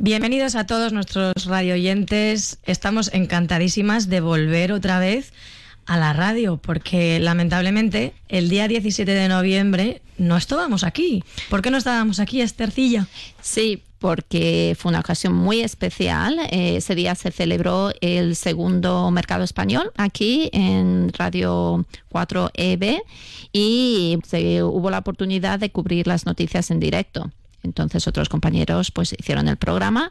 Bienvenidos a todos nuestros radio oyentes. Estamos encantadísimas de volver otra vez a la radio, porque lamentablemente el día 17 de noviembre no estábamos aquí. ¿Por qué no estábamos aquí, Estercilla? Sí, porque fue una ocasión muy especial. Eh, ese día se celebró el segundo mercado español aquí en Radio 4EB y se, hubo la oportunidad de cubrir las noticias en directo. Entonces otros compañeros pues hicieron el programa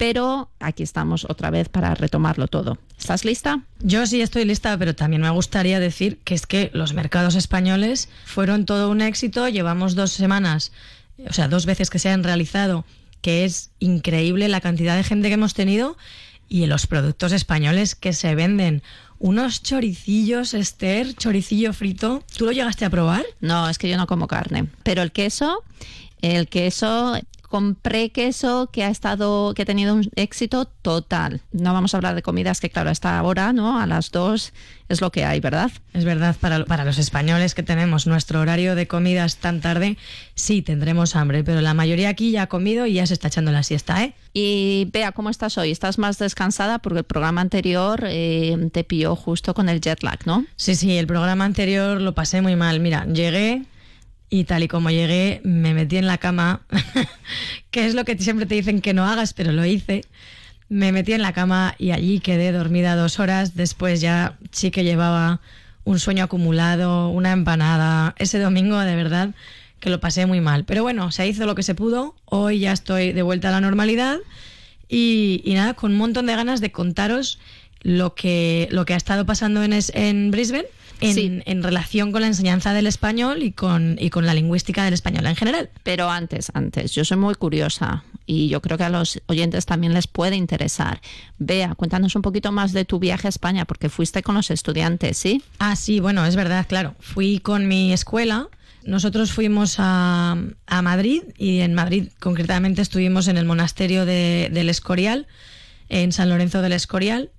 pero aquí estamos otra vez para retomarlo todo. ¿Estás lista? Yo sí estoy lista, pero también me gustaría decir que es que los mercados españoles fueron todo un éxito. Llevamos dos semanas, o sea, dos veces que se han realizado, que es increíble la cantidad de gente que hemos tenido y los productos españoles que se venden. Unos choricillos, Esther, choricillo frito. ¿Tú lo llegaste a probar? No, es que yo no como carne, pero el queso el queso compré queso que ha estado, que ha tenido un éxito total. No vamos a hablar de comidas que, claro, hasta ahora, ¿no? A las dos es lo que hay, ¿verdad? Es verdad, para, para los españoles que tenemos nuestro horario de comidas tan tarde, sí tendremos hambre, pero la mayoría aquí ya ha comido y ya se está echando la siesta, ¿eh? Y vea, ¿cómo estás hoy? ¿Estás más descansada? Porque el programa anterior eh, te pilló justo con el jet lag, ¿no? Sí, sí, el programa anterior lo pasé muy mal. Mira, llegué y tal y como llegué, me metí en la cama, que es lo que siempre te dicen que no hagas, pero lo hice. Me metí en la cama y allí quedé dormida dos horas. Después ya sí que llevaba un sueño acumulado, una empanada. Ese domingo, de verdad, que lo pasé muy mal. Pero bueno, se hizo lo que se pudo. Hoy ya estoy de vuelta a la normalidad. Y, y nada, con un montón de ganas de contaros lo que, lo que ha estado pasando en, en Brisbane en, relación con la enseñanza del español y con, y con la lingüística del español en general. Pero antes, antes, yo soy muy curiosa y yo creo que a los oyentes también les puede interesar. Vea, cuéntanos un poquito más de tu viaje a España, porque fuiste con los estudiantes, ¿sí? Ah, sí, bueno, es verdad, claro. Fui con mi escuela. Nosotros fuimos a, a Madrid y en Madrid concretamente estuvimos en el monasterio de, del Escorial, en San Lorenzo del Escorial,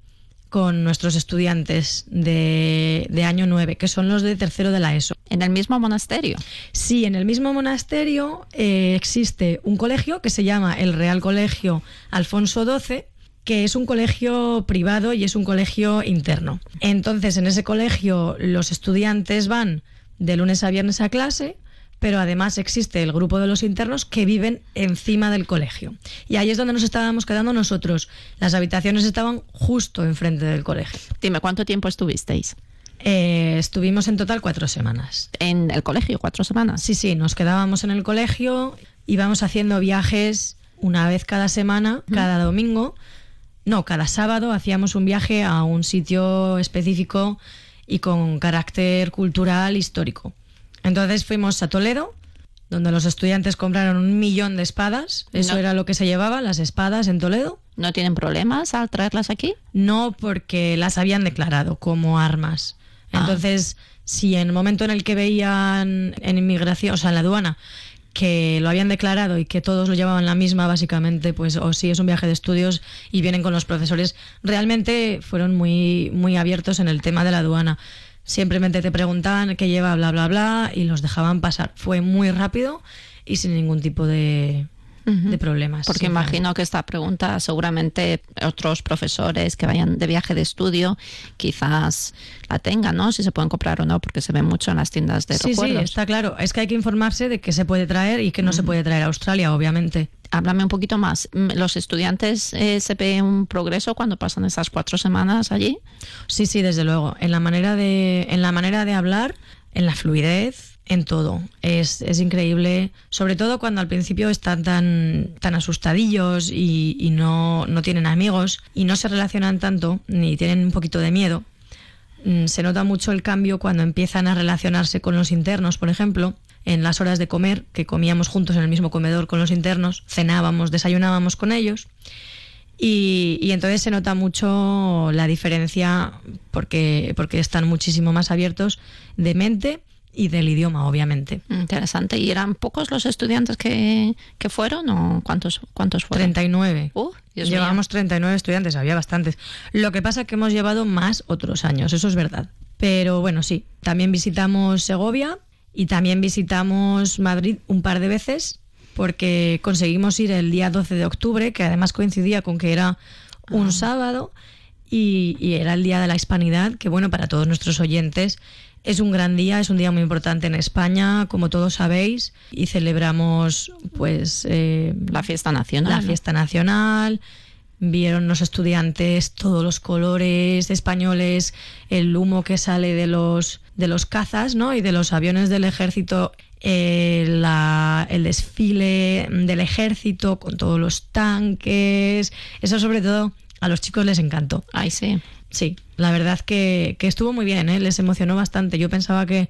con nuestros estudiantes de, año 9, que son los de tercero de la ESO. ¿En el mismo monasterio? Sí, en el mismo monasterio eh, existe un colegio que se llama el Real Colegio Alfonso XII, que es un colegio privado y es un colegio interno. Entonces, en ese colegio los estudiantes van de lunes a viernes a clase, pero además existe el grupo de los internos que viven encima del colegio. Y ahí es donde nos estábamos quedando nosotros. Las habitaciones estaban justo enfrente del colegio. Dime, ¿cuánto tiempo estuvisteis? Eh, estuvimos en total cuatro semanas. ¿En el colegio cuatro semanas? Sí, sí, nos quedábamos en el colegio, íbamos haciendo viajes una vez cada semana, cada domingo. No, cada sábado hacíamos un viaje a un sitio específico y con carácter cultural histórico. Entonces fuimos a Toledo, donde los estudiantes compraron un millón de espadas. Eso era lo que se llevaba, las espadas en Toledo. ¿No tienen problemas al traerlas aquí? No, porque las habían declarado como armas. Ah. Entonces, si en el momento en el que veían en inmigración, o sea, en la aduana, que lo habían declarado y que todos lo llevaban la misma, básicamente, pues o si es un viaje de estudios y vienen con los profesores, realmente fueron muy, muy abiertos en el tema de la aduana. Simplemente te preguntaban qué lleva, bla, bla, bla, y los dejaban pasar. Fue muy rápido y sin ningún tipo de, de problemas. Porque imagino que esta pregunta seguramente otros profesores que vayan de viaje de estudio quizás la tengan, ¿no? Si se pueden comprar o no, porque se ve mucho en las tiendas de sí, Sí, está claro. Es que hay que informarse de qué se puede traer y qué no se puede traer a Australia, obviamente. Háblame un poquito más. ¿Los estudiantes eh, se ve un progreso cuando pasan esas cuatro semanas allí? Sí, sí, desde luego. En la manera de, en la manera de hablar, en la fluidez, en todo. Es, increíble, sobre todo cuando al principio están tan, tan asustadillos y, no, no, tienen amigos y no se relacionan tanto ni tienen un poquito de miedo. Mm, se nota mucho el cambio cuando empiezan a relacionarse con los internos, por ejemplo. En las horas de comer, que comíamos juntos en el mismo comedor con los internos, cenábamos, desayunábamos con ellos. Y, y, entonces se nota mucho la diferencia porque, porque están muchísimo más abiertos de mente y del idioma, obviamente. Interesante. ¿Y eran pocos los estudiantes que, que fueron o cuántos, cuántos fueron? 39. Uh, Llevamos mío. 39 estudiantes, había bastantes. Lo que pasa es que hemos llevado más otros años, eso es verdad. Pero bueno, sí, también visitamos Segovia y también visitamos Madrid un par de veces porque conseguimos ir el día 12 de octubre, que además coincidía con que era un Ah. sábado y, y era el Día de la Hispanidad, que bueno, para todos nuestros oyentes es un gran día, es un día muy importante en España, como todos sabéis, y celebramos pues eh, La fiesta nacional. la ¿no? fiesta nacional. Vieron los estudiantes todos los colores españoles, el humo que sale de los de los cazas, ¿no? Y de los aviones del ejército, eh, la- el desfile del ejército con todos los tanques. Eso sobre todo a los chicos les encantó. Ay, sí. Sí, la verdad que, que estuvo muy bien, ¿eh? les emocionó bastante. Yo pensaba que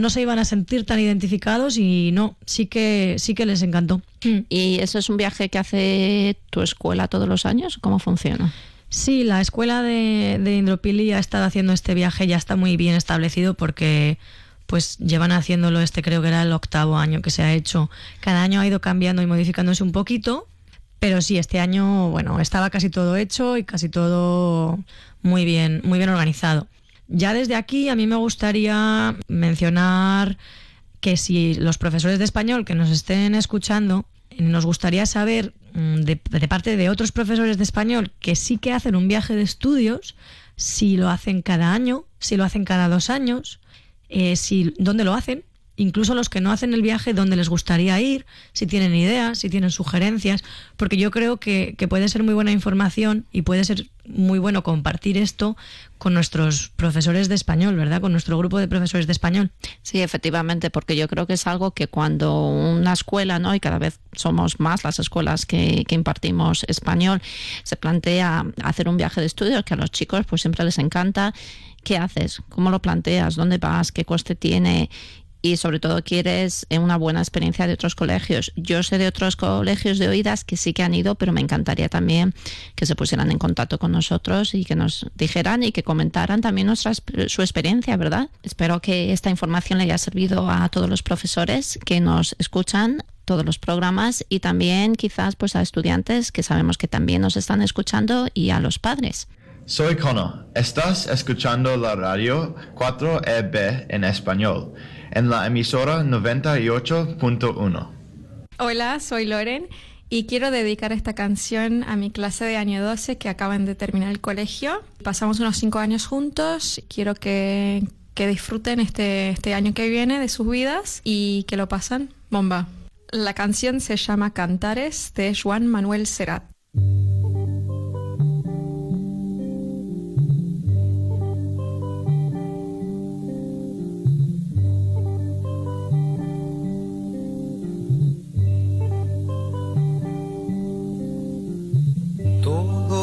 no se iban a sentir tan identificados y no, sí que sí que les encantó. ¿Y eso es un viaje que hace tu escuela todos los años? ¿Cómo funciona? Sí, la escuela de, de Indropili ha estado haciendo este viaje, ya está muy bien establecido porque pues llevan haciéndolo este creo que era el octavo año que se ha hecho. Cada año ha ido cambiando y modificándose un poquito, pero sí, este año, bueno, estaba casi todo hecho y casi todo muy bien, muy bien organizado. Ya desde aquí a mí me gustaría mencionar que si los profesores de español que nos estén escuchando, nos gustaría saber mm, de, de parte de otros profesores de español que sí que hacen un viaje de estudios, si lo hacen cada año, si lo hacen cada dos años, eh, si, dónde lo hacen, incluso los que no hacen el viaje, dónde les gustaría ir, si tienen ideas, si tienen sugerencias, porque yo creo que, puede ser muy buena información y puede ser muy bueno compartir esto con nuestros profesores de español, ¿verdad? Con nuestro grupo de profesores de español. Sí, efectivamente, porque yo creo que es algo que cuando una escuela, ¿no? Y cada vez somos más las escuelas que, que impartimos español, se plantea hacer un viaje de estudios que a los chicos pues siempre les encanta. ¿Qué haces? ¿Cómo lo planteas? ¿Dónde vas? ¿Qué coste tiene? Y sobre todo quieres eh, una buena experiencia de otros colegios. Yo sé de otros colegios de oídas que sí que han ido, pero me encantaría también que se pusieran en contacto con nosotros y que nos dijeran y que comentaran también nuestra, su experiencia, ¿verdad? Espero que esta información le haya servido a todos los profesores que nos escuchan todos los programas y también quizás pues a estudiantes que sabemos que también nos están escuchando y a los padres. Soy Connor. Estás escuchando la radio 4EB en español en la emisora 98.1. Hola, soy Loren y quiero dedicar esta canción a mi clase de año 12 que acaban de terminar el colegio. Pasamos unos cinco años juntos. Quiero que, que disfruten este, este año que viene de sus vidas y que lo pasan bomba. La canción se llama Cantares de Juan Manuel Serrat.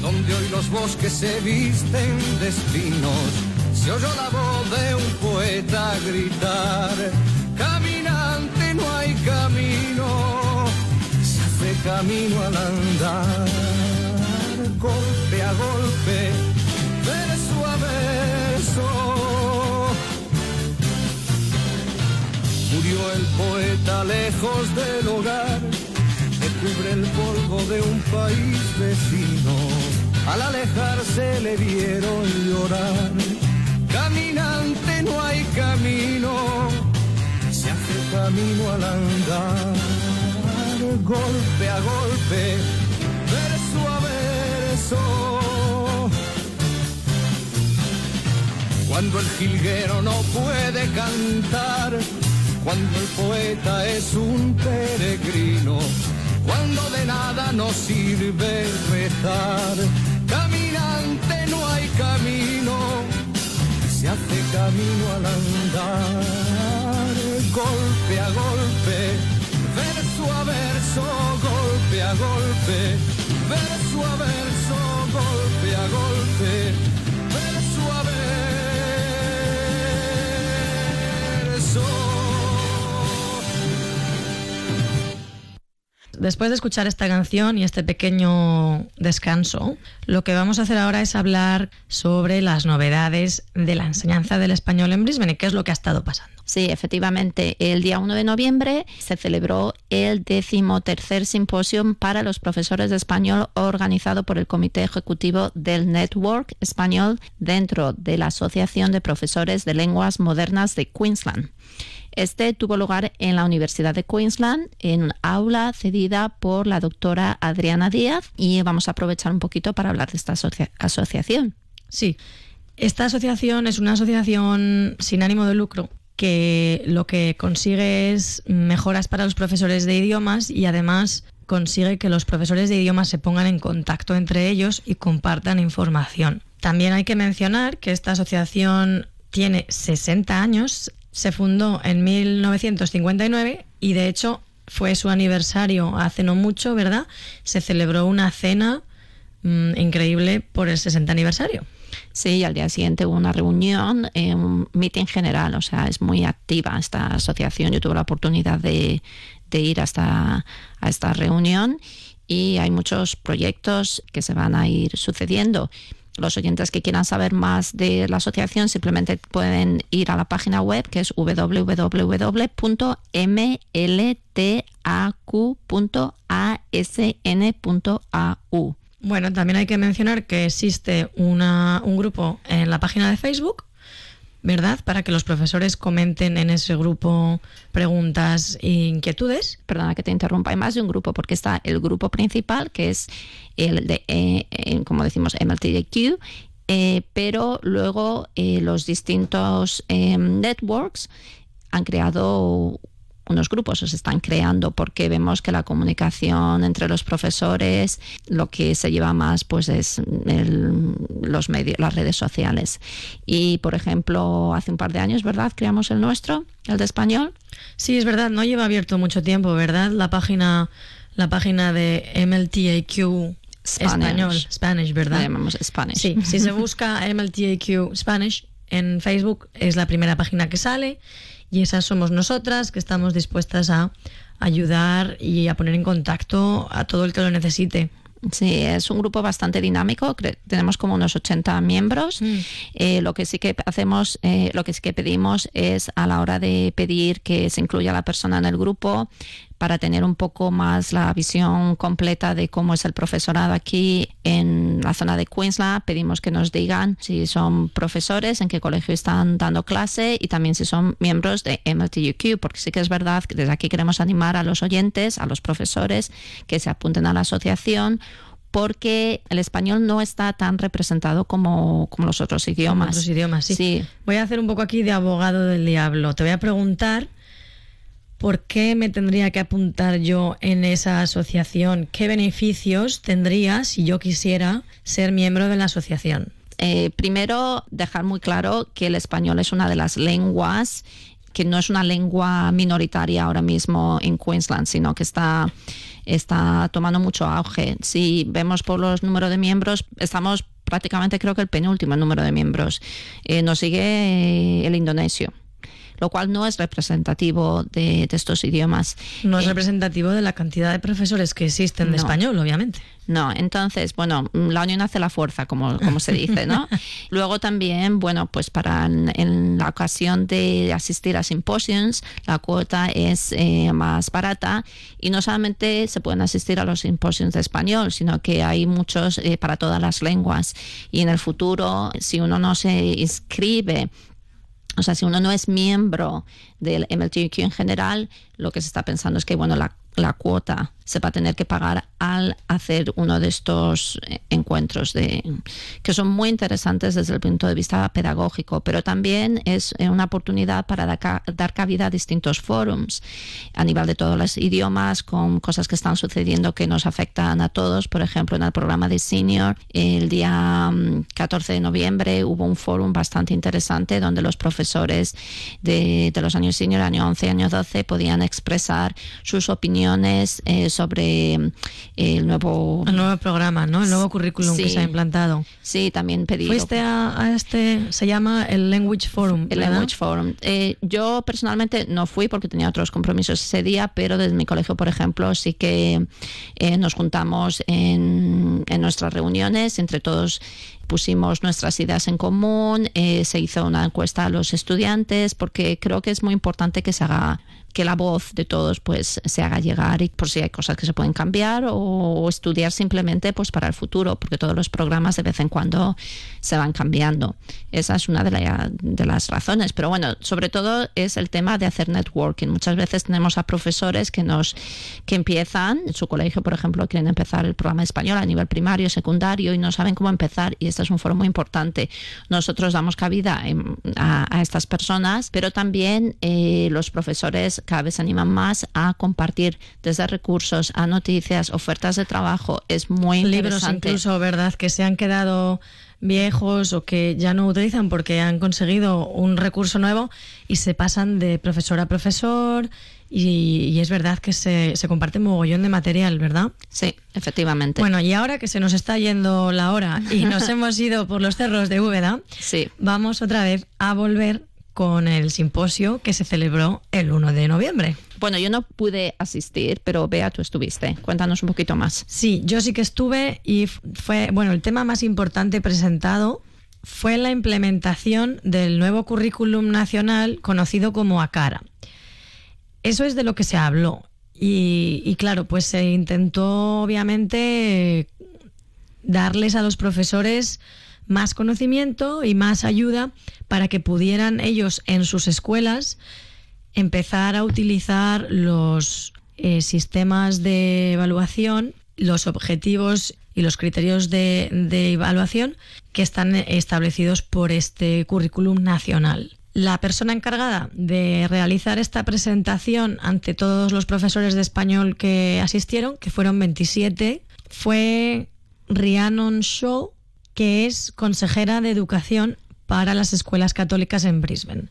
donde hoy los bosques se visten de espinos, se oyó la voz de un poeta gritar, caminante no hay camino, se hace camino al andar, golpe a golpe, verso a. Murió el poeta lejos del hogar que cubre el polvo de un país vecino. Al alejarse le vieron llorar. Caminante no hay camino, se hace camino al andar. Golpe a golpe, verso a verso. Cuando el jilguero no puede cantar, cuando el poeta es un peregrino, cuando de nada nos sirve rezar. No hay camino, se hace camino al andar, golpe a golpe, verso a verso, golpe a golpe, verso a verso, golpe, Después de escuchar esta canción y este pequeño descanso, lo que vamos a hacer ahora es hablar sobre las novedades de la enseñanza del español en Brisbane y qué es lo que ha estado pasando. Sí, efectivamente, el día 1 de noviembre se celebró el decimotercer simposio para los profesores de español organizado por el Comité Ejecutivo del Network Español dentro de la Asociación de Profesores de Lenguas Modernas de Queensland. Este tuvo lugar en la Universidad de Queensland, en un aula cedida por la doctora Adriana Díaz, y vamos a aprovechar un poquito para hablar de esta asocia asociación. Sí, esta asociación es una asociación sin ánimo de lucro que lo que consigue es mejoras para los profesores de idiomas y además consigue que los profesores de idiomas se pongan en contacto entre ellos y compartan información. También hay que mencionar que esta asociación tiene 60 años, se fundó en 1959 y de hecho fue su aniversario hace no mucho, ¿verdad? Se celebró una cena mmm, increíble por el 60 aniversario. Sí, y al día siguiente hubo una reunión, eh, un meeting general, o sea, es muy activa esta asociación. Yo tuve la oportunidad de, de ir hasta a esta reunión y hay muchos proyectos que se van a ir sucediendo. Los oyentes que quieran saber más de la asociación simplemente pueden ir a la página web que es www.mltaq.asn.au. Bueno, también hay que mencionar que existe una, un grupo en la página de Facebook, ¿verdad? Para que los profesores comenten en ese grupo preguntas e inquietudes. Perdona que te interrumpa, hay más de un grupo, porque está el grupo principal, que es el de, eh, eh, como decimos, MLTDQ, eh, pero luego eh, los distintos eh, networks han creado unos grupos se están creando porque vemos que la comunicación entre los profesores lo que se lleva más pues es el, los medios las redes sociales. Y por ejemplo hace un par de años verdad creamos el nuestro el de español. Sí es verdad no lleva abierto mucho tiempo verdad la página la página de MLTAQ Spanish. español Spanish verdad llamamos Spanish. Sí si se busca MLTAQ Spanish en Facebook es la primera página que sale y esas somos nosotras que estamos dispuestas a ayudar y a poner en contacto a todo el que lo necesite. Sí, es un grupo bastante dinámico. Tenemos como unos 80 miembros. Mm. Eh, lo que sí que hacemos, eh, lo que sí que pedimos es a la hora de pedir que se incluya la persona en el grupo para tener un poco más la visión completa de cómo es el profesorado aquí en la zona de Queensland. Pedimos que nos digan si son profesores, en qué colegio están dando clase y también si son miembros de MLTUQ, porque sí que es verdad que desde aquí queremos animar a los oyentes, a los profesores, que se apunten a la asociación porque el español no está tan representado como, como los otros idiomas. Como otros idiomas, sí. sí. Voy a hacer un poco aquí de abogado del diablo. Te voy a preguntar ¿por qué me tendría que apuntar yo en esa asociación? ¿Qué beneficios tendría si yo quisiera ser miembro de la asociación? Eh, primero, dejar muy claro que el español es una de las lenguas que no es una lengua minoritaria ahora mismo en Queensland, sino que está está tomando mucho auge. Si vemos por los números de miembros, estamos prácticamente creo que el penúltimo número de miembros. Eh, nos sigue el indonesio lo cual no es representativo de, estos idiomas. No es Eh, representativo de la cantidad de profesores que existen de No. español, obviamente. No, entonces, bueno, la unión hace la fuerza, como, como se dice, ¿no? Luego también, bueno, pues para en, en la ocasión de asistir a simposios, la cuota es eh, más barata y no solamente se pueden asistir a los simposios de español, sino que hay muchos eh, para todas las lenguas. Y en el futuro, si uno no se inscribe o sea, si uno no es miembro del MLTQ en general, lo que se está pensando es que, bueno, la, la cuota se va a tener que pagar al hacer uno de estos eh, encuentros de, que son muy interesantes desde el punto de vista pedagógico, pero también es eh, una oportunidad para dar, ca- dar cabida a distintos forums a nivel de todos los idiomas, con cosas que están sucediendo que nos afectan a todos. Por ejemplo, en el programa de Senior, el día mm, 14 de noviembre hubo un forum bastante interesante donde los profesores de, de los años senior, año 11, año 12, podían expresar sus opiniones eh, sobre mm, el nuevo... El nuevo programa, ¿no? El nuevo currículum que se ha implantado. Sí, también pedí... Fuiste a, a este, se llama el Language Forum. El ¿verdad? Language Forum. Eh, yo personalmente no fui porque tenía otros compromisos ese día, pero desde mi colegio, por ejemplo, sí que eh, nos juntamos en, en nuestras reuniones, entre todos pusimos nuestras ideas en común, eh, se hizo una encuesta a los estudiantes, porque creo que es muy importante que se haga que la voz de todos pues se haga llegar y por si hay cosas que se pueden cambiar o estudiar simplemente pues para el futuro porque todos los programas de vez en cuando se van cambiando. Esa es una de, la- de las razones. Pero bueno sobre todo es el tema de hacer networking. Muchas veces tenemos a profesores que nos que empiezan en su colegio por ejemplo quieren empezar el programa español a nivel primario secundario y no saben cómo empezar este es un foro muy importante. Nosotros damos cabida en- a, a estas personas pero también eh, los profesores cada vez se animan más a compartir desde recursos a noticias ofertas de trabajo. Es muy Libros interesante. incluso, ¿verdad? Que se han quedado viejos o que ya no utilizan porque han conseguido un recurso nuevo y se pasan de profesor a profesor y, y es verdad que se, se comparte mogollón de material, ¿verdad? sí efectivamente Bueno, y ahora que se nos está yendo la hora y nos hemos ido por los cerros de Úbeda, sí vamos otra vez a volver con el simposio que se celebró el 1 de noviembre. Bueno yo no pude asistir pero Bea tú estuviste cuéntanos un poquito más Sí, yo sí que estuve y fue, bueno, el tema más importante presentado fue la implementación del nuevo currículum nacional conocido como ACARA. Eso es de lo que se habló. Y, y claro, pues se intentó obviamente darles a los profesores más conocimiento y más ayuda para que pudieran ellos en sus escuelas empezar a utilizar los eh, sistemas de evaluación, los objetivos y los criterios de, de evaluación que están establecidos por este currículum nacional. La persona encargada de realizar esta presentación ante todos los profesores de español que asistieron, que fueron 27, fue Rhiannon Shaw, que es consejera de educación para las escuelas católicas en Brisbane.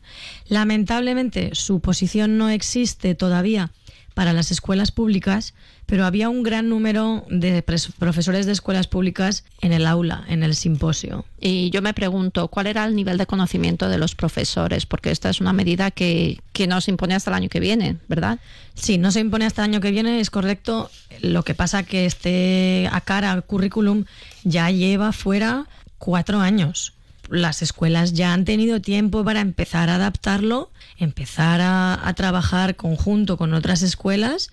Lamentablemente su posición no existe todavía para las escuelas públicas, pero había un gran número de profesores de escuelas públicas en el aula, en el simposio. Y yo me pregunto, ¿cuál era el nivel de conocimiento de los profesores? Porque esta es una medida que, que nos impone hasta el año que viene, ¿verdad? Sí, no se impone hasta el año que viene, es correcto. Lo que pasa que este a cara currículum ya lleva fuera cuatro años. Las escuelas ya han tenido tiempo para empezar a adaptarlo, empezar a, trabajar conjunto con otras escuelas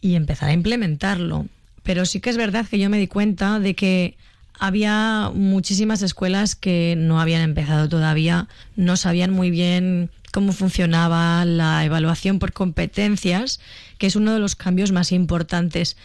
y empezar a implementarlo. Pero sí que es verdad que yo me di cuenta de que había muchísimas escuelas que no habían empezado todavía, no sabían muy bien cómo funcionaba la evaluación por competencias, que es uno de los cambios más importantes.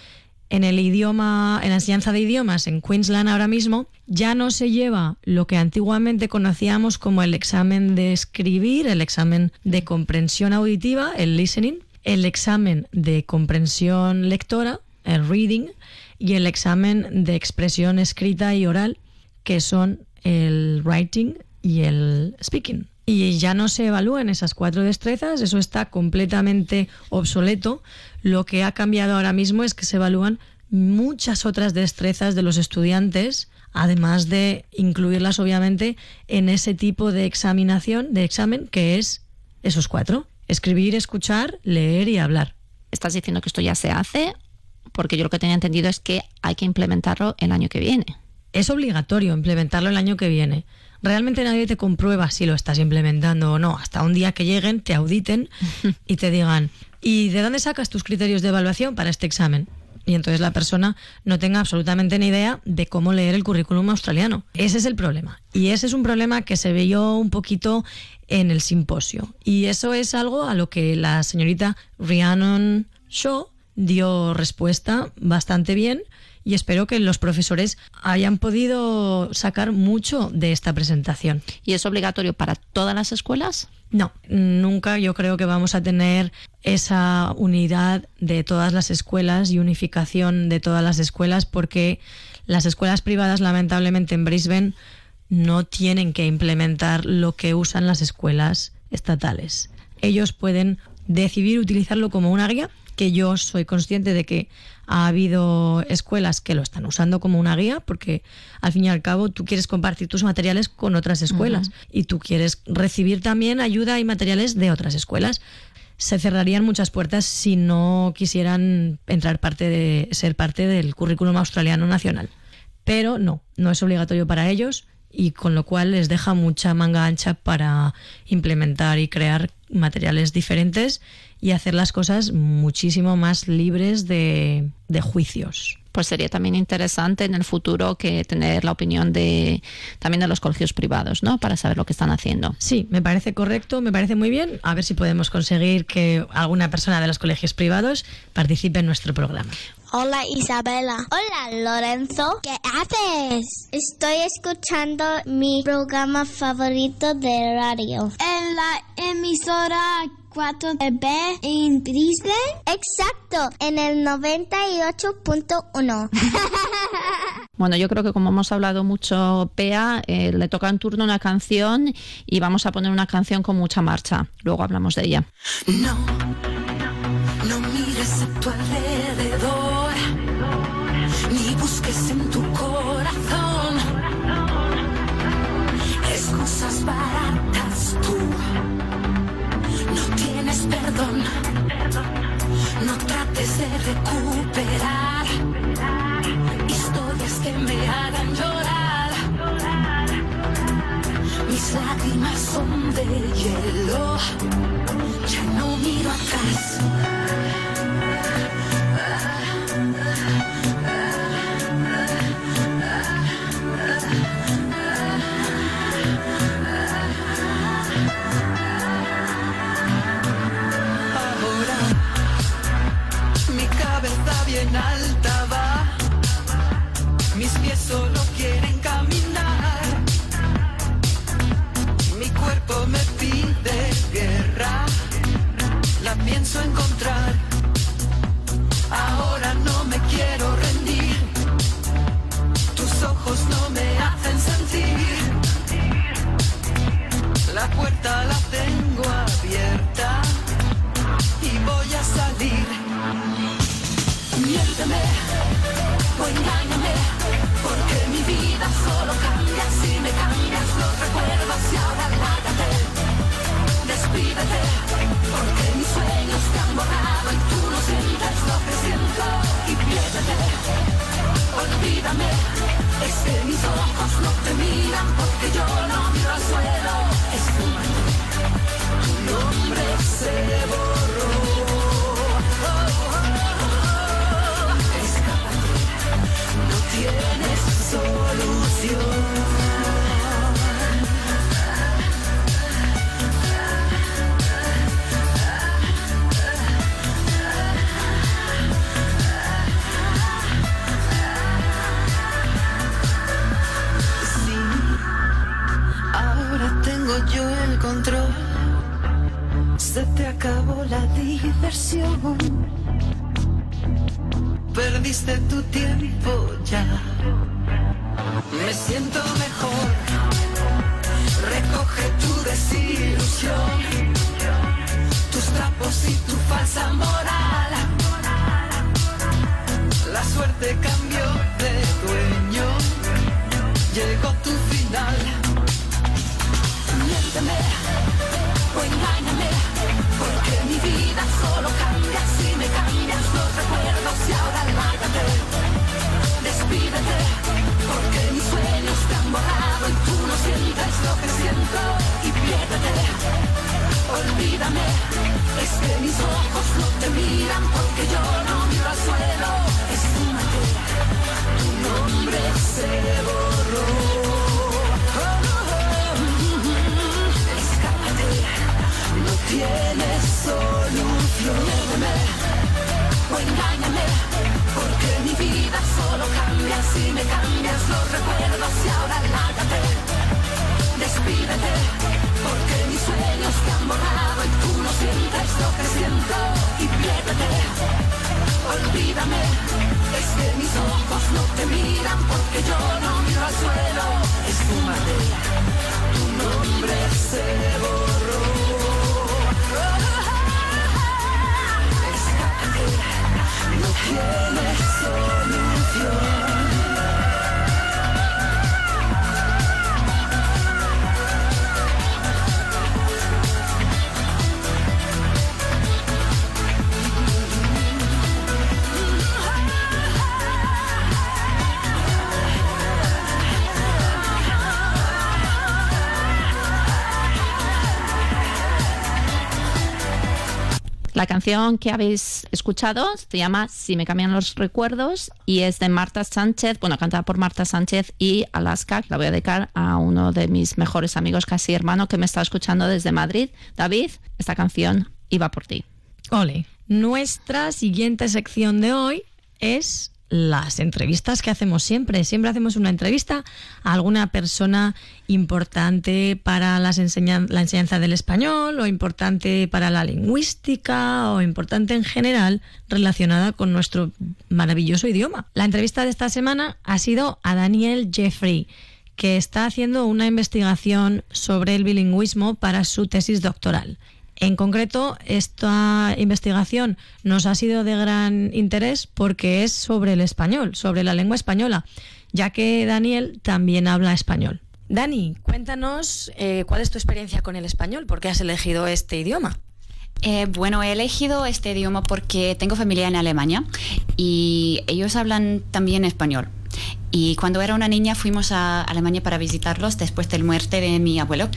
En el idioma, en la enseñanza de idiomas en Queensland ahora mismo, ya no se lleva lo que antiguamente conocíamos como el examen de escribir, el examen de comprensión auditiva, el listening, el examen de comprensión lectora, el reading, y el examen de expresión escrita y oral, que son el writing y el speaking. y ya no se evalúan esas cuatro destrezas, eso está completamente obsoleto. Lo que ha cambiado ahora mismo es que se evalúan muchas otras destrezas de los estudiantes, además de incluirlas obviamente en ese tipo de examinación, de examen, que es esos cuatro, escribir, escuchar, leer y hablar. ¿Estás diciendo que esto ya se hace? Porque yo lo que tenía entendido es que hay que implementarlo el año que viene. Es obligatorio implementarlo el año que viene. Realmente nadie te comprueba si lo estás implementando o no. Hasta un día que lleguen, te auditen y te digan, ¿y de dónde sacas tus criterios de evaluación para este examen? y entonces la persona no tenga absolutamente ni idea de cómo leer el currículum australiano. Ese es el problema. Y ese es un problema que se vio un poquito en el simposio. Y eso es algo a lo que la señorita Rhiannon Shaw dio respuesta bastante bien y espero que los profesores hayan podido sacar mucho de esta presentación. ¿Y es obligatorio para todas las escuelas? No, nunca yo creo que vamos a tener esa unidad de todas las escuelas y unificación de todas las escuelas porque las escuelas privadas lamentablemente en Brisbane no tienen que implementar lo que usan las escuelas estatales. Ellos pueden decidir utilizarlo como una guía, que yo soy consciente de que ha habido escuelas que lo están usando como una guía porque al fin y al cabo tú quieres compartir tus materiales con otras escuelas y tú quieres recibir también ayuda y materiales de otras escuelas. Se cerrarían muchas puertas si no quisieran entrar parte de ser parte del currículum australiano nacional. Pero no, no es obligatorio para ellos y con lo cual les deja mucha manga ancha para implementar y crear materiales diferentes y hacer las cosas muchísimo más libres de, de juicios pues sería también interesante en el futuro que tener la opinión de también de los colegios privados, ¿no? Para saber lo que están haciendo. Sí, me parece correcto, me parece muy bien. A ver si podemos conseguir que alguna persona de los colegios privados participe en nuestro programa. Hola Isabela. Hola Lorenzo. ¿Qué haces? Estoy escuchando mi programa favorito de radio. En la emisora 4B en Brisbane. Exacto, en el 98.1. Bueno, yo creo que como hemos hablado mucho, Pea, eh, le toca en turno una canción y vamos a poner una canción con mucha marcha. Luego hablamos de ella. No La canción que habéis escuchado se llama Si me cambian los recuerdos y es de Marta Sánchez, bueno, cantada por Marta Sánchez y Alaska. La voy a dedicar a uno de mis mejores amigos, casi hermano, que me está escuchando desde Madrid. David, esta canción iba por ti. Ole. Nuestra siguiente sección de hoy es las entrevistas que hacemos siempre. Siempre hacemos una entrevista a alguna persona importante para las enseñan- la enseñanza del español o importante para la lingüística o importante en general relacionada con nuestro maravilloso idioma. La entrevista de esta semana ha sido a Daniel Jeffrey que está haciendo una investigación sobre el bilingüismo para su tesis doctoral. En concreto, esta investigación nos ha sido de gran interés porque es sobre el español, sobre la lengua española, ya que Daniel también habla español. Dani, cuéntanos eh, cuál es tu experiencia con el español, por qué has elegido este idioma. Eh, bueno, he elegido este idioma porque tengo familia en Alemania y ellos hablan también español. Y cuando era una niña fuimos a Alemania para visitarlos después de la muerte de mi abuelo.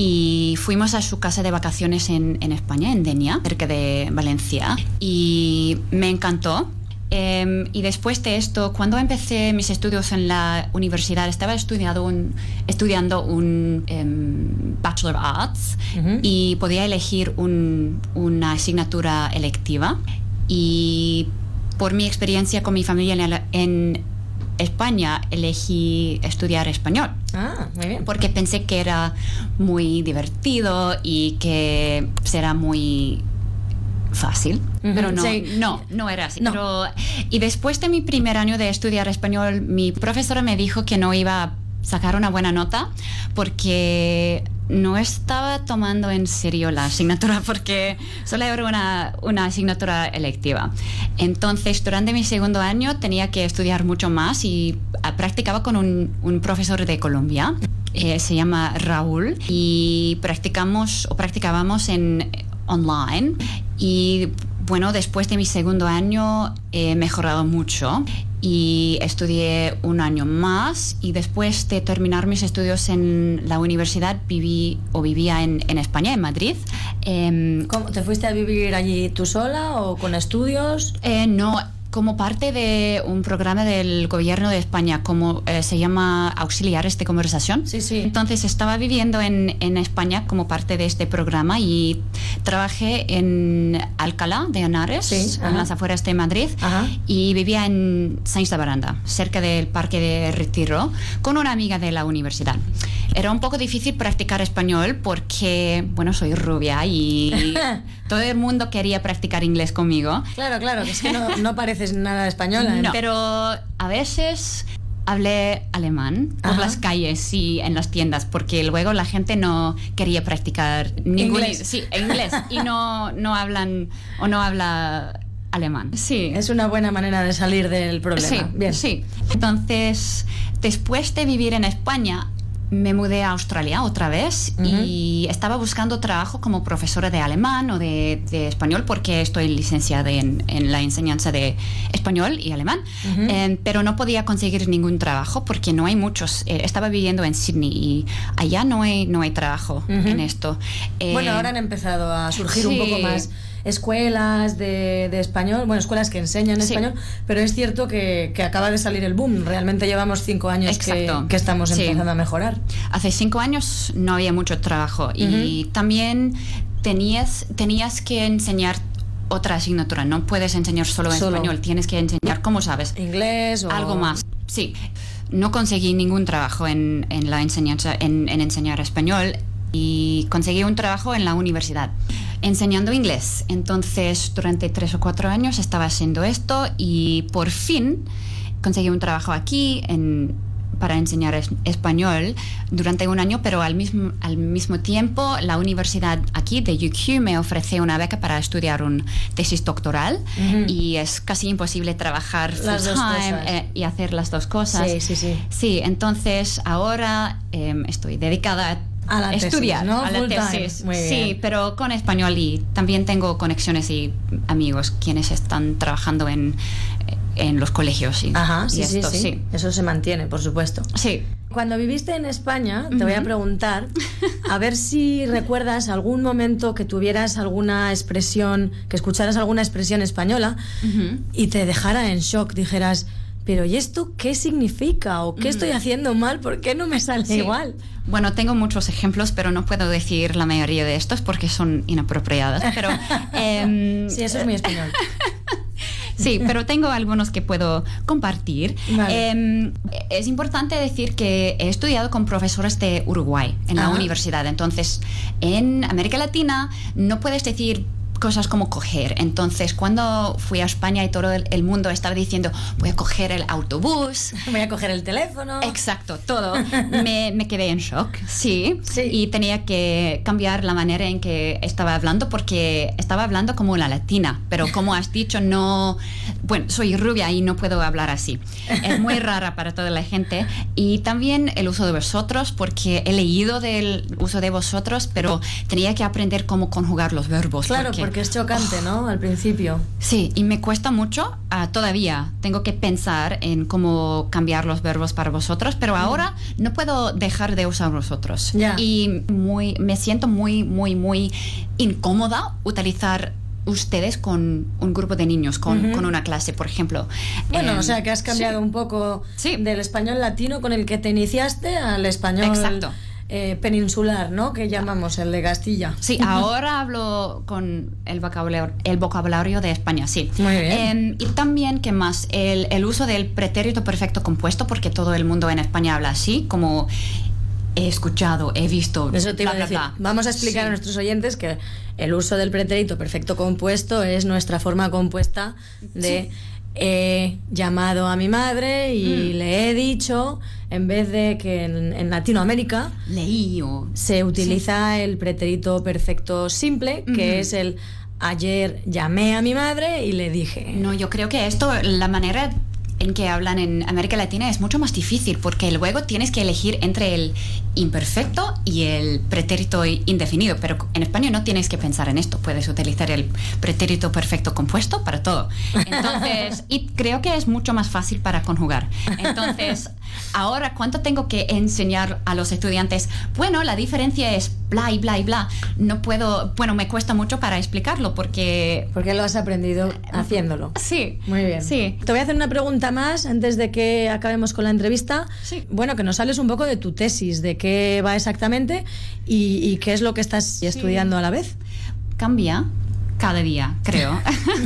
Y fuimos a su casa de vacaciones en, en España, en Denia, cerca de Valencia. Y me encantó. Eh, y después de esto, cuando empecé mis estudios en la universidad, estaba estudiando un, estudiando un em, Bachelor of Arts y podía elegir un- una asignatura electiva. Y por mi experiencia con mi familia en, en España, elegí estudiar español. Ah, muy bien. Porque pensé que era muy divertido y que será muy fácil, pero no, sí. no, no era así. No. Pero- y después de mi primer año de estudiar español, mi profesora me dijo que no iba a sacar una buena nota porque no estaba tomando en serio la asignatura porque solo era una, una asignatura electiva. Entonces, durante mi segundo año tenía que estudiar mucho más y ah, practicaba con un, un profesor de Colombia. eh, se llama Raúl y practicamos o practicábamos en online y bueno, después de mi segundo año he mejorado mucho y estudié un año más y después de terminar mis estudios en la universidad viví o vivía en, en España, en Madrid. Em, ¿Cómo, ¿Te fuiste a vivir allí tú sola o con estudios? eh, no, como parte de un programa del gobierno de España, como eh, se llama Auxiliares de Conversación. Sí, sí. Entonces estaba viviendo en, en España como parte de este programa y trabajé en Alcalá de Henares, Sí, en las afueras de Madrid, Ajá. y vivía en Sainz de Baranda, cerca del Parque de Retiro, con una amiga de la universidad. Era un poco difícil practicar español porque, bueno, soy rubia y todo el mundo quería practicar inglés conmigo. Claro, claro, que es que no, no pareces nada española. ¿eh? No. Pero a veces hablé alemán por Ajá. las calles y en las tiendas, porque luego la gente no quería practicar ningún Inglés. Sí, inglés. y no, no hablan o no habla alemán. Sí. Es una buena manera de salir del problema. Sí, Bien. sí. Entonces, después de vivir en España, me mudé a Australia otra vez y estaba buscando trabajo como profesora de alemán o de, de español porque estoy licenciada en, en la enseñanza de español y alemán, Eh, pero no podía conseguir ningún trabajo porque no hay muchos. Eh, estaba viviendo en Sydney y allá no hay, no hay trabajo en esto. Eh, Bueno, ahora han empezado a surgir un poco más escuelas de, de español, bueno, escuelas que enseñan Sí. español, pero es cierto que, que acaba de salir el boom. Realmente llevamos cinco años que, que estamos Sí. empezando a mejorar. Hace cinco años no había mucho trabajo y también tenías, tenías que enseñar otra asignatura. No puedes enseñar solo en Solo. español, tienes que enseñar, ¿cómo sabes? Inglés o Algo más. Sí. No conseguí ningún trabajo en, en la enseñanza, en, en enseñar español y conseguí un trabajo en la universidad enseñando inglés. Entonces, durante tres o cuatro años estaba haciendo esto y por fin conseguí un trabajo aquí en, para enseñar es- español durante un año, pero al mismo, al mismo tiempo la universidad aquí de UQ me ofrece una beca para estudiar un tesis doctoral y es casi imposible trabajar full time eh, y hacer las dos cosas. Sí, sí, sí. Sí, entonces ahora em, estoy dedicada A la tesis, estudiar ¿no? a la tesis. Muy Sí, pero con español y también tengo conexiones y amigos quienes están trabajando en, en los colegios y, Ajá, y sí, sí, esto, sí, Eso se mantiene, por supuesto. Sí. Cuando viviste en España, te voy a preguntar, a ver si recuerdas algún momento que tuvieras alguna expresión, que escucharas alguna expresión española y te dejara en shock, dijeras, pero ¿y esto qué significa? ¿O qué estoy haciendo mal? ¿Por qué no me sale Sí. igual? Bueno, tengo muchos ejemplos, pero no puedo decir la mayoría de estos porque son inapropiadas. Pero em, Sí, eso es muy español. Sí, pero tengo algunos que puedo compartir. Vale. Em, es importante decir que he estudiado con profesores de Uruguay en la Ajá. universidad. Entonces, en América Latina no puedes decir cosas como coger. Entonces, cuando fui a España y todo el, mundo estaba diciendo, voy a coger el autobús. Voy a coger el teléfono. Exacto, todo. Me, me quedé en shock, sí. Sí. Y tenía que cambiar la manera en que estaba hablando porque estaba hablando como una latina, pero como has dicho, no... Bueno, soy rubia y no puedo hablar así. Es muy rara para toda la gente. Y también el uso de vosotros, porque he leído del uso de vosotros, pero tenía que aprender cómo conjugar los verbos. Claro, porque es chocante, ¿no? Al principio. Sí, y me cuesta mucho ah, todavía. Tengo que pensar en cómo cambiar los verbos para vosotros, pero ahora no puedo dejar de usar vosotros. Ya. Y muy, me siento muy, muy, muy incómoda utilizar ustedes con un grupo de niños, con, con una clase, por ejemplo. Bueno, Em, o sea que has cambiado sí. un poco Sí. del español latino con el que te iniciaste al español Exacto. Eh, peninsular, ¿no? Que llamamos el de Castilla. Sí, ahora hablo con el vocabulario, el vocabulario de España, sí. Muy bien. Em, y también, ¿qué más? El, el uso del pretérito perfecto compuesto, porque todo el mundo en España habla así, como he escuchado, he visto. Eso te iba a bla, decir. bla. Vamos a explicar Sí. a nuestros oyentes que el uso del pretérito perfecto compuesto es nuestra forma compuesta de he llamado a mi madre y Mm. le he dicho, en vez de que en, en Latinoamérica Leí o... se utiliza el pretérito perfecto simple, que es el ayer llamé a mi madre y le dije. No, yo creo que esto, la manera en que hablan en América Latina es mucho más difícil porque luego tienes que elegir entre el imperfecto y el pretérito indefinido, pero en español no tienes que pensar en esto, puedes utilizar el pretérito perfecto compuesto para todo. Entonces, y creo que es mucho más fácil para conjugar. Entonces, ahora, ¿cuánto tengo que enseñar a los estudiantes? Bueno, la diferencia es bla y bla y bla. No puedo, bueno, me cuesta mucho para explicarlo porque... Porque lo has aprendido haciéndolo. Sí. Muy bien. Sí. Te voy a hacer una pregunta más antes de que acabemos con la entrevista. Sí. Bueno, que nos hables un poco de tu tesis, de qué va exactamente y, y qué es lo que estás estudiando a la vez. cambia cada día, creo.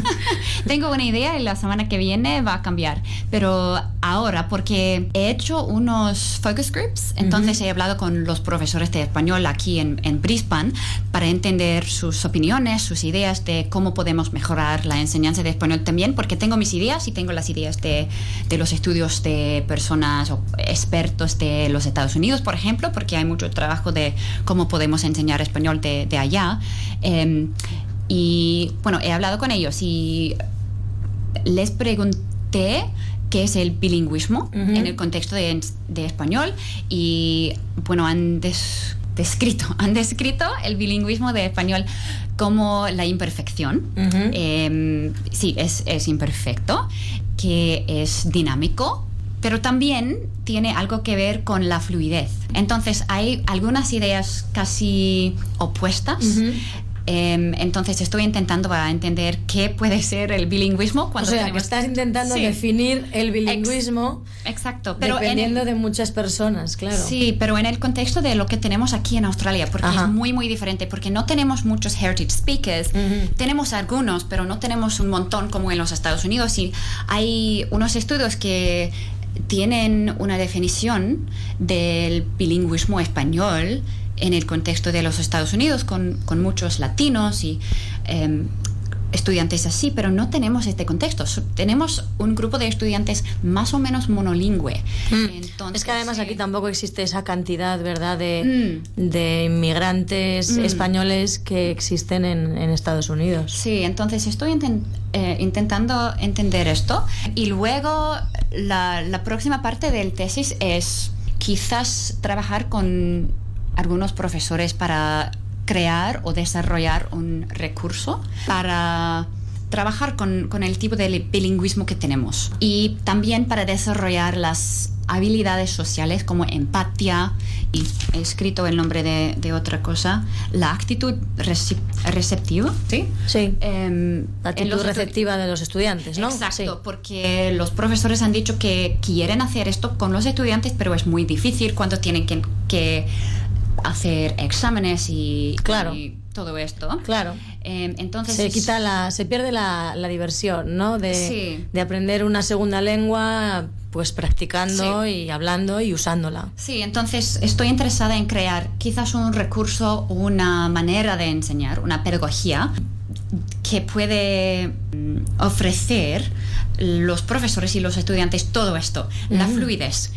Tengo una idea y la semana que viene va a cambiar. Pero ahora, porque he hecho unos focus groups, entonces he hablado con los profesores de español aquí en, en Brisbane para entender sus opiniones, sus ideas de cómo podemos mejorar la enseñanza de español también, porque tengo mis ideas y tengo las ideas de, de los estudios de personas o expertos de los Estados Unidos, por ejemplo, porque hay mucho trabajo de cómo podemos enseñar español de, de allá. Em, y bueno, he hablado con ellos y les pregunté qué es el bilingüismo en el contexto de, de español y bueno, han des- descrito, han descrito el bilingüismo de español como la imperfección. Em, sí, es, es imperfecto, que es dinámico, pero también tiene algo que ver con la fluidez. Entonces hay algunas ideas casi opuestas. Em, entonces estoy intentando para entender qué puede ser el bilingüismo O cuando sea, que estás intentando Sí. definir el bilingüismo Exacto, pero el- dependiendo de muchas personas, claro. Sí, pero en el contexto de lo que tenemos aquí en Australia, porque Ajá. es muy, muy diferente, porque no tenemos muchos heritage speakers, tenemos algunos, pero no tenemos un montón como en los Estados Unidos. Y hay unos estudios que tienen una definición del bilingüismo español en el contexto de los Estados Unidos, con, con muchos latinos y em, estudiantes así, pero no tenemos este contexto. Tenemos un grupo de estudiantes más o menos monolingüe. Entonces, es que además aquí tampoco existe esa cantidad, ¿verdad?, Mm. de, de inmigrantes españoles que existen en, en Estados Unidos. Sí, entonces estoy eh, intentando entender esto. Y luego la, la próxima parte del tesis es quizás trabajar con algunos profesores para crear o desarrollar un recurso para trabajar con, con el tipo de bilingüismo que tenemos y también para desarrollar las habilidades sociales como empatía y he escrito el nombre de, de otra cosa, la actitud receptiva, ¿sí? Sí. Em, La actitud los receptiva de los estudiantes, ¿no? Exacto, porque los profesores han dicho que quieren hacer esto con los estudiantes, pero es muy difícil cuando tienen que, que hacer exámenes y, Claro. y todo esto. Claro. Em, entonces se quita la, se pierde la, la diversión, ¿no? De, Sí. de aprender una segunda lengua, pues practicando y hablando y usándola. Sí, entonces estoy interesada en crear quizás un recurso, una manera de enseñar, una pedagogía que puede mm, ofrecer los profesores y los estudiantes todo esto, la fluidez,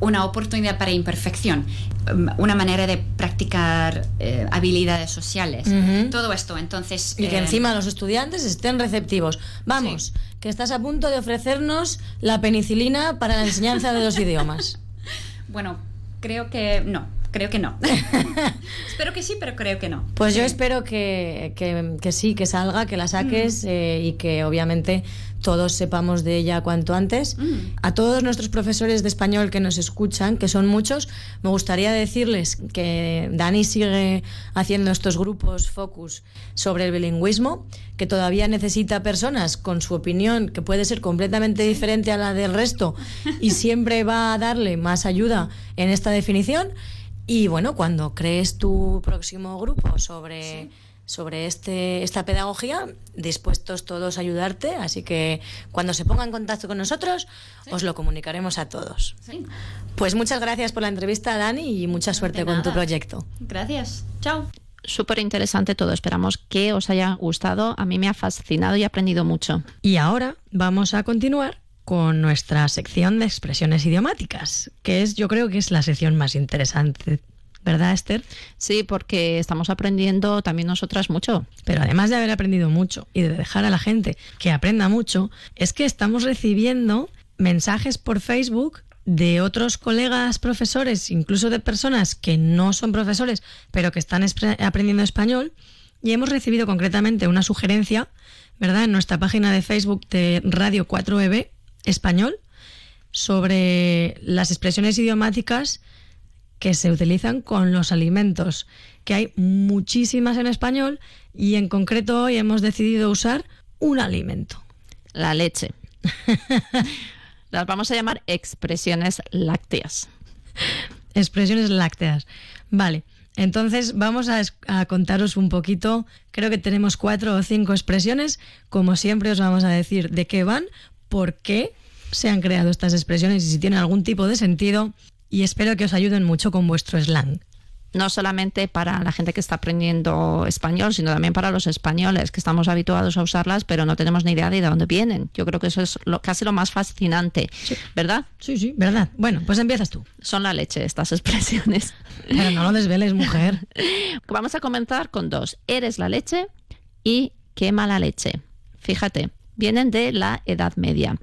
una oportunidad para imperfección, mm, una manera de practicar eh, habilidades sociales, todo esto. Entonces, Y que eh, encima los estudiantes estén receptivos. Vamos, que estás a punto de ofrecernos la penicilina para la enseñanza de los idiomas. bueno, creo que no, creo que no. Espero que sí, pero creo que no. Pues yo espero que, que- que sí, que salga, que la saques eh, y que obviamente todos sepamos de ella cuanto antes. Mm. A todos nuestros profesores de español que nos escuchan, que son muchos, me gustaría decirles que Dani sigue haciendo estos grupos focus sobre el bilingüismo, que todavía necesita personas con su opinión, que puede ser completamente diferente a la del resto, y siempre va a darle más ayuda en esta definición. Y bueno, cuando crees tu próximo grupo sobre, sobre este, esta pedagogía, dispuestos todos a ayudarte, así que cuando se ponga en contacto con nosotros, os lo comunicaremos a todos. Sí. Pues muchas gracias por la entrevista, Dani, y mucha suerte con tu proyecto. Gracias. Chao. Súper interesante todo. Esperamos que os haya gustado. A mí me ha fascinado y aprendido mucho. Y ahora vamos a continuar con nuestra sección de expresiones idiomáticas, que es, yo creo que es la sección más interesante, ¿verdad, Esther? Sí, porque estamos aprendiendo también nosotras mucho. Pero además de haber aprendido mucho y de dejar a la gente que aprenda mucho, es que estamos recibiendo mensajes por Facebook de otros colegas profesores, incluso de personas que no son profesores, pero que están aprendiendo español, y hemos recibido concretamente una sugerencia, ¿verdad?, en nuestra página de Facebook de Radio 4EB Español sobre las expresiones idiomáticas que se utilizan con los alimentos, que hay muchísimas en español y en concreto hoy hemos decidido usar un alimento. La leche. Las vamos a llamar expresiones lácteas. Expresiones lácteas. Vale. Entonces vamos a, a contaros un poquito, creo que tenemos cuatro o cinco expresiones, como siempre os vamos a decir de qué van, por qué se han creado estas expresiones y si tienen algún tipo de sentido y espero que os ayuden mucho con vuestro slang. no solamente para la gente que está aprendiendo español, sino también para los españoles, que estamos habituados a usarlas, pero no tenemos ni idea de dónde vienen. Yo creo que eso es lo, casi lo más fascinante, ¿verdad? Sí, sí, verdad. Bueno, pues empiezas tú. Son la leche estas expresiones. Pero no lo desveles, mujer. Vamos a comenzar con dos. Eres la leche y qué mala leche. Fíjate, vienen de la Edad Media.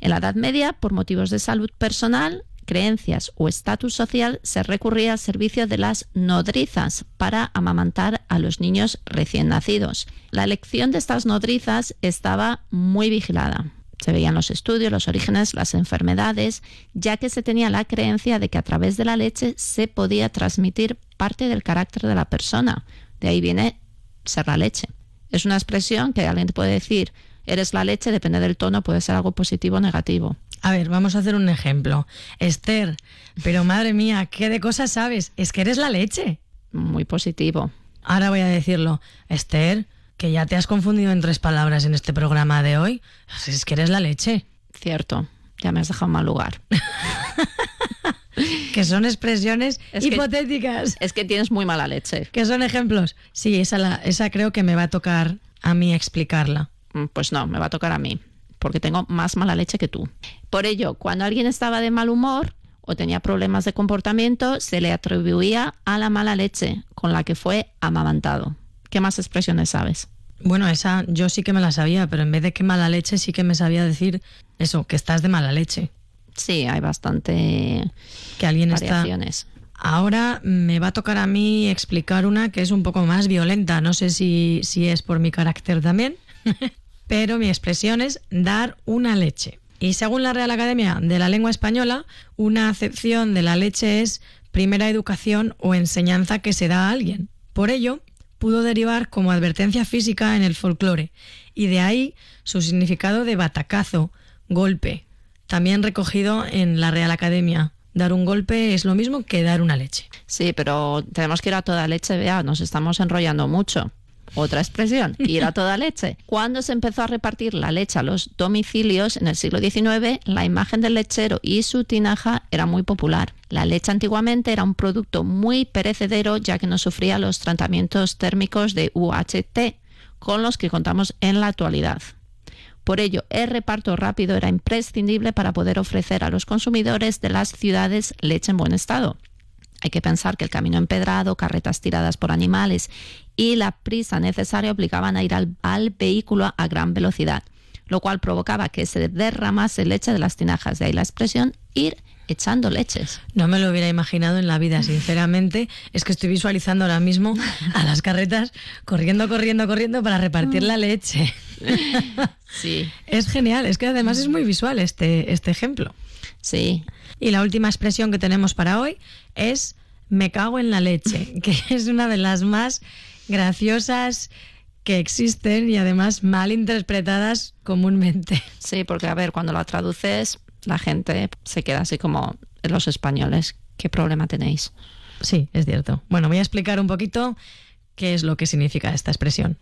En la Edad Media, por motivos de salud personal, creencias o estatus social, se recurría al servicio de las nodrizas para amamantar a los niños recién nacidos. La elección de estas nodrizas estaba muy vigilada. Se veían los estudios, los orígenes, las enfermedades, ya que se tenía la creencia de que a través de la leche se podía transmitir parte del carácter de la persona. De ahí viene ser la leche. Es una expresión que alguien te puede decir, eres la leche, depende del tono, puede ser algo positivo o negativo. A ver, vamos a hacer un ejemplo. Esther, pero madre mía, ¿qué de cosas sabes? Es que eres la leche. Muy positivo. Ahora voy a decirlo. Esther, que ya te has confundido en tres palabras en este programa de hoy. Es que eres la leche. Cierto, ya me has dejado en mal lugar. Que son expresiones Es que- hipotéticas. Es que tienes muy mala leche. Que son ejemplos. Sí, esa, la- esa creo que me va a tocar a mí explicarla. Mm, Pues no, me va a tocar a mí, porque tengo más mala leche que tú. Por ello, cuando alguien estaba de mal humor o tenía problemas de comportamiento, se le atribuía a la mala leche con la que fue amamantado. ¿Qué más expresiones sabes? Bueno, esa yo sí que me la sabía, pero en vez de que mala leche sí que me sabía decir eso, que estás de mala leche. Sí, hay bastante Que alguien está... variaciones. Ahora me va a tocar a mí explicar una que es un poco más violenta. No sé si, si es por mi carácter también, pero mi expresión es dar una leche. Y según la Real Academia de la Lengua Española, una acepción de la leche es primera educación o enseñanza que se da a alguien. Por ello, pudo derivar como advertencia física en el folclore, y de ahí su significado de batacazo, golpe, también recogido en la Real Academia. Dar un golpe es lo mismo que dar una leche. Sí, pero tenemos que ir a toda leche, vea, nos estamos enrollando mucho. Otra expresión, ir a toda leche. Cuando se empezó a repartir la leche a los domicilios en el siglo XIX, la imagen del lechero y su tinaja era muy popular. La leche antiguamente era un producto muy perecedero ya que no sufría los tratamientos térmicos de UHT con los que contamos en la actualidad. Por ello, el reparto rápido era imprescindible para poder ofrecer a los consumidores de las ciudades leche en buen estado. Hay que pensar que el camino empedrado, carretas tiradas por animales y la prisa necesaria obligaban a ir al, al vehículo a gran velocidad, lo cual provocaba que se derramase leche de las tinajas. De ahí la expresión ir echando leches. No me lo hubiera imaginado en la vida, sinceramente. Es que estoy visualizando ahora mismo a las carretas corriendo, corriendo, corriendo para repartir la leche. Sí, Es genial, es que además es muy visual este, este ejemplo. sí. Y la última expresión que tenemos para hoy es me cago en la leche, que es una de las más graciosas que existen y además mal interpretadas comúnmente. Sí, porque a ver, cuando la traduces, la gente se queda así como los españoles. ¿Qué problema tenéis? Sí, es cierto. Bueno, voy a explicar un poquito qué es lo que significa esta expresión.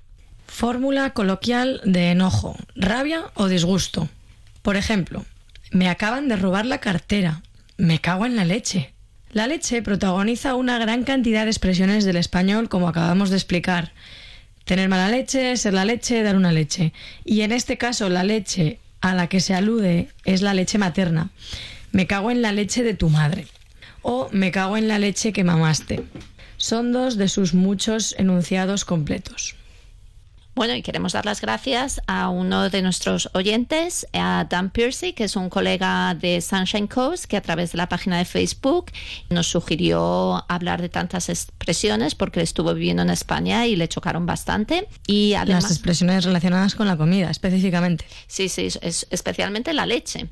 Fórmula coloquial de enojo, rabia o disgusto. Por ejemplo, me acaban de robar la cartera. Me cago en la leche. La leche protagoniza una gran cantidad de expresiones del español, como acabamos de explicar. Tener mala leche, ser la leche, dar una leche. Y en este caso, la leche a la que se alude es la leche materna. Me cago en la leche de tu madre. O me cago en la leche que mamaste. Son dos de sus muchos enunciados completos. Bueno, y queremos dar las gracias a uno de nuestros oyentes, a Dan Piercy, que es un colega de Sunshine Coast, que a través de la página de Facebook nos sugirió hablar de tantas expresiones porque estuvo viviendo en España y le chocaron bastante. Y además, Las expresiones relacionadas con la comida, específicamente. sí, sí, es especialmente la leche.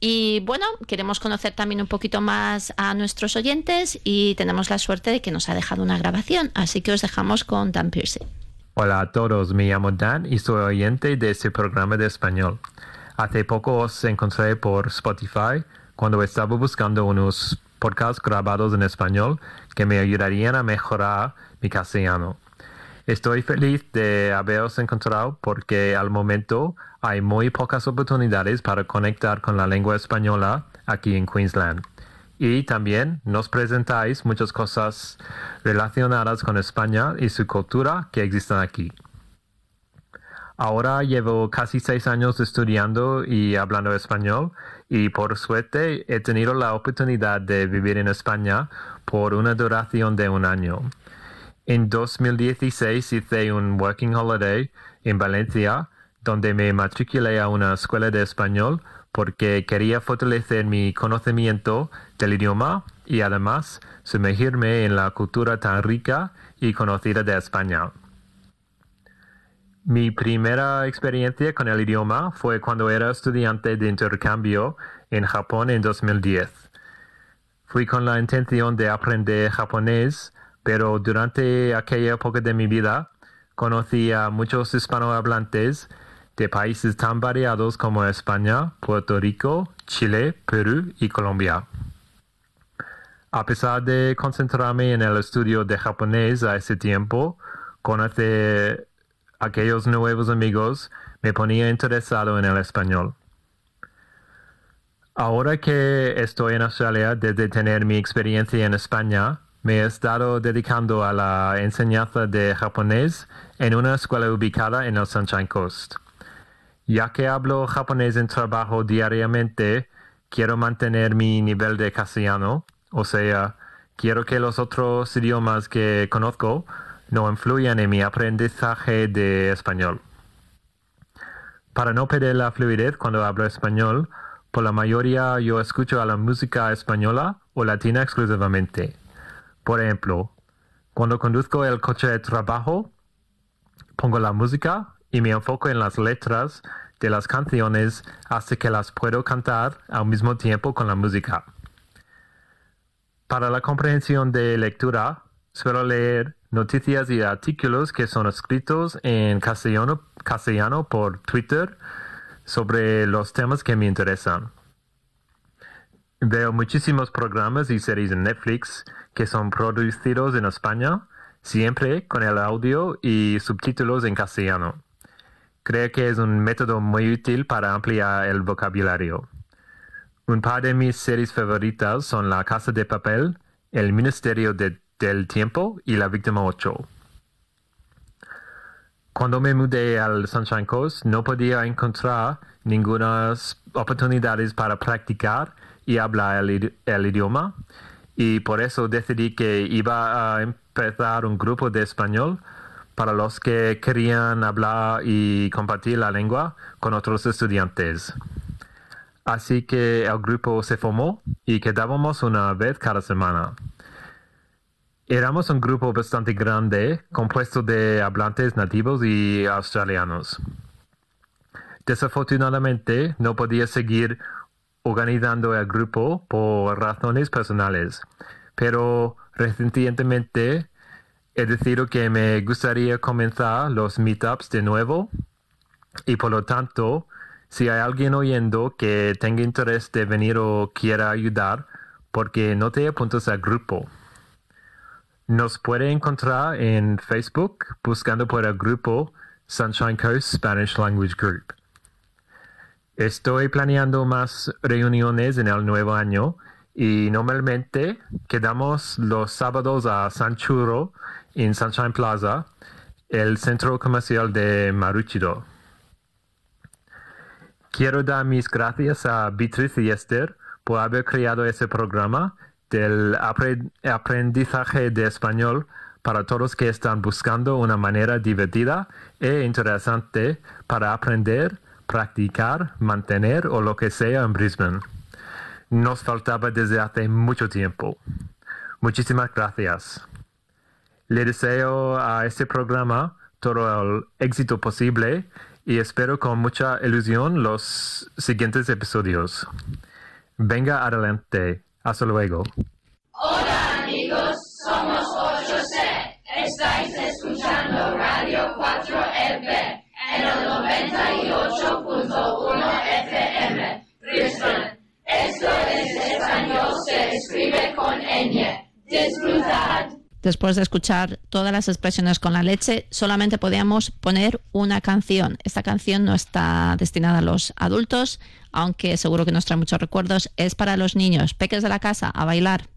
Y bueno, queremos conocer también un poquito más a nuestros oyentes y tenemos la suerte de que nos ha dejado una grabación, así que os dejamos con Dan Piercy. Hola a todos, me llamo Dan y soy oyente de este programa de español. Hace poco os encontré por Spotify cuando estaba buscando unos podcasts grabados en español que me ayudarían a mejorar mi castellano. Estoy feliz de haberos encontrado porque al momento hay muy pocas oportunidades para conectar con la lengua española aquí en Queensland. Y también nos presentáis muchas cosas relacionadas con España y su cultura que existen aquí. Ahora llevo casi seis años estudiando y hablando español y por suerte he tenido la oportunidad de vivir en España por una duración de un año. En 2016 hice un working holiday en Valencia donde me matriculé a una escuela de español porque quería fortalecer mi conocimiento del idioma y además sumergirme en la cultura tan rica y conocida de España. Mi primera experiencia con el idioma fue cuando era estudiante de intercambio en Japón en 2010. Fui con la intención de aprender japonés, pero durante aquella época de mi vida conocí a muchos hispanohablantes de países tan variados como España, Puerto Rico, Chile, Perú y Colombia. A pesar de concentrarme en el estudio de japonés a ese tiempo, conocer aquellos nuevos amigos me ponía interesado en el español. Ahora que estoy en Australia desde tener mi experiencia en España, me he estado dedicando a la enseñanza de japonés en una escuela ubicada en el Sunshine Coast. Ya que hablo japonés en trabajo diariamente, quiero mantener mi nivel de castellano, o sea, quiero que los otros idiomas que conozco no influyan en mi aprendizaje de español. Para no perder la fluidez cuando hablo español, por la mayoría yo escucho a la música española o latina exclusivamente. Por ejemplo, cuando conduzco el coche de trabajo, pongo la música y me enfoco en las letras de las canciones hasta que las puedo cantar al mismo tiempo con la música. Para la comprensión de lectura, suelo leer noticias y artículos que son escritos en castellano, por Twitter sobre los temas que me interesan. Veo muchísimos programas y series en Netflix que son producidos en España, siempre con el audio y subtítulos en castellano. Creo que es un método muy útil para ampliar el vocabulario. Un par de mis series favoritas son La Casa de Papel, El Ministerio de- del Tiempo y La Víctima 8. Cuando me mudé al Sunshine Coast no podía encontrar ninguna oportunidades para practicar y hablar el, el idioma y por eso decidí que iba a empezar un grupo de español para los que querían hablar y compartir la lengua con otros estudiantes. Así que el grupo se formó y quedábamos una vez cada semana. Éramos un grupo bastante grande, compuesto de hablantes nativos y australianos. Desafortunadamente, no podía seguir organizando el grupo por razones personales, pero recientemente he decidido que me gustaría comenzar los meetups de nuevo y por lo tanto, si hay alguien oyendo que tenga interés de venir o quiera ayudar, porque no te apuntas al grupo. Nos puede encontrar en Facebook buscando por el grupo Sunshine Coast Spanish Language Group. Estoy planeando más reuniones en el nuevo año y normalmente quedamos los sábados a San Churro en Sunshine Plaza, el centro comercial de Maroochydore. Quiero dar mis gracias a Beatriz y Esther por haber creado ese programa del apre- aprendizaje de español para todos que están buscando una manera divertida e interesante para aprender, practicar, mantener o lo que sea en Brisbane. Nos faltaba desde hace mucho tiempo. Muchísimas gracias. Le deseo a este programa todo el éxito posible y espero con mucha ilusión los siguientes episodios. Venga adelante. Hasta luego. Hola amigos, somos 8C. Estáis escuchando Radio 4EB en el 98.1 FM, Brisbane. Esto es español, se escribe con Después de escuchar todas las expresiones con la leche, solamente podíamos poner una canción. Esta canción no está destinada a los adultos, aunque seguro que nos trae muchos recuerdos. Es para los niños, peques de la casa, a bailar.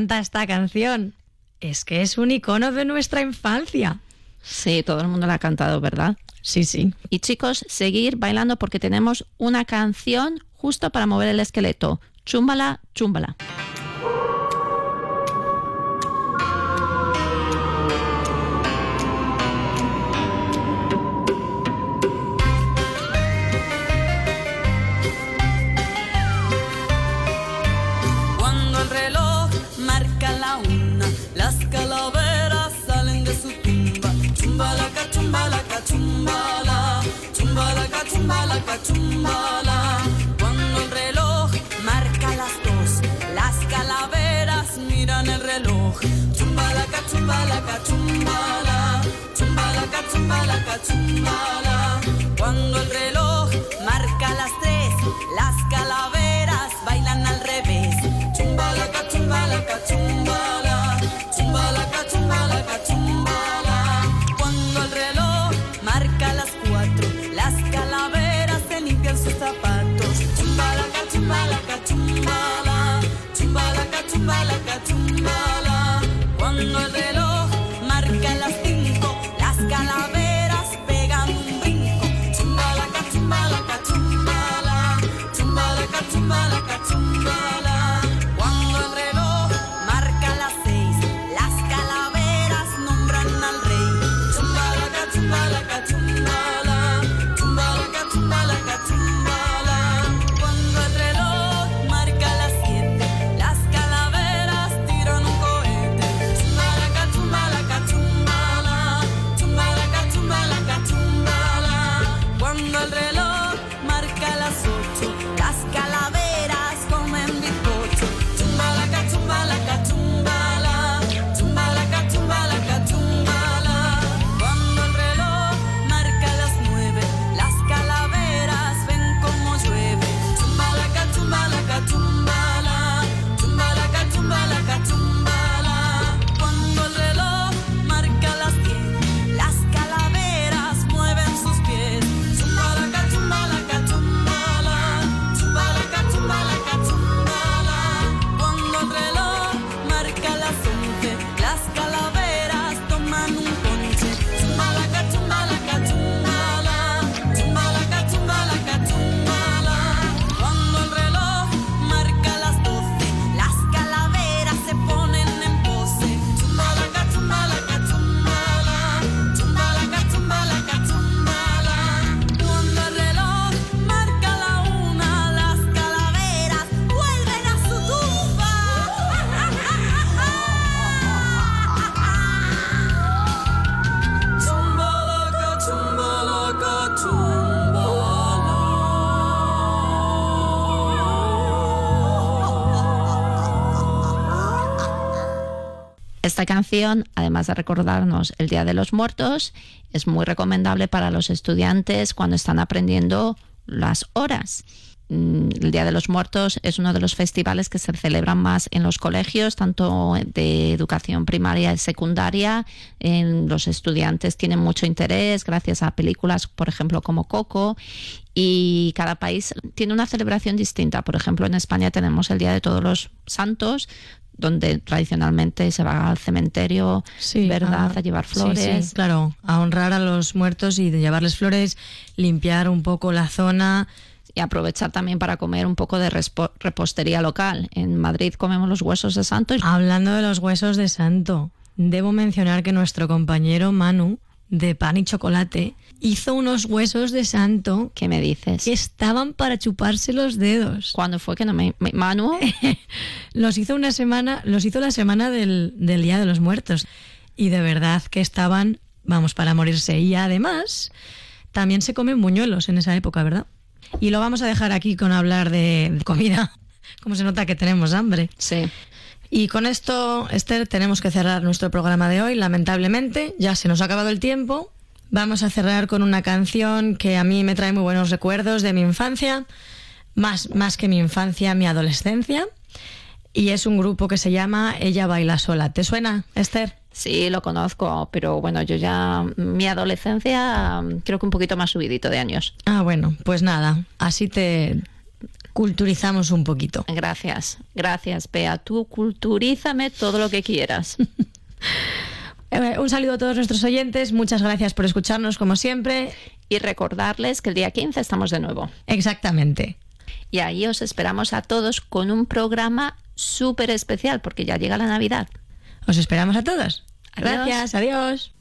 Encanta esta canción. Es que es un icono de nuestra infancia. Sí, todo el mundo la ha cantado, ¿verdad? Sí, sí. Y chicos, seguir bailando porque tenemos una canción justo para mover el esqueleto. Chúmbala, chúmbala. Chumbalaca, chumbalaca, chumbala. Cuando el reloj marca las dos, las calaveras miran el reloj. Chumbala. Chumbalaca, chumbalaca, chumbala. Cuando el reloj para it. Esta canción, además de recordarnos el Día de los Muertos, es muy recomendable para los estudiantes cuando están aprendiendo las horas. Mm, El Día de los Muertos es uno de los festivales que se celebran más en los colegios, tanto de educación primaria y secundaria. Los estudiantes tienen mucho interés gracias a películas, por ejemplo, como Coco. Y cada país tiene una celebración distinta. Por ejemplo, en España tenemos el Día de Todos los Santos, donde tradicionalmente se va al cementerio, ¿verdad? a- a llevar flores. sí, claro, a honrar a los muertos y de llevarles flores, limpiar un poco la zona. y aprovechar también para comer un poco de repostería local. En Madrid comemos los huesos de santo. Hablando de los huesos de santo, debo mencionar que nuestro compañero Manu, de pan y chocolate, hizo unos huesos de santo ¿Qué me dices? que estaban para chuparse los dedos. ¿Cuándo fue que no me... me- Manu? Los hizo una semana, los hizo la semana del, del Día de los Muertos. Y de verdad que estaban, vamos, para morirse. Y además, también se comen buñuelos en esa época, ¿verdad? Y lo vamos a dejar aquí con hablar de, de comida. Como se nota que tenemos hambre. Sí. Y con esto, Esther, tenemos que cerrar nuestro programa de hoy. Lamentablemente, ya se nos ha acabado el tiempo. Vamos a cerrar con una canción que a mí me trae muy buenos recuerdos de mi infancia, más, más que mi infancia, mi adolescencia. Y es un grupo que se llama Ella Baila Sola. ¿Te suena, Esther? Sí, lo conozco, pero bueno, yo ya... Mi adolescencia mm, creo que un poquito más subidito de años. Ah, bueno, pues nada, así te culturizamos un poquito. Gracias, gracias, Bea. Tú culturízame todo lo que quieras. Eh, un saludo a todos nuestros oyentes, muchas gracias por escucharnos como siempre. Y recordarles que el día 15 estamos de nuevo. Exactamente. Y ahí os esperamos a todos con un programa súper especial, porque ya llega la Navidad. Os esperamos a todos. Adiós. Gracias, adiós.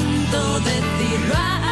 tanto decirlo.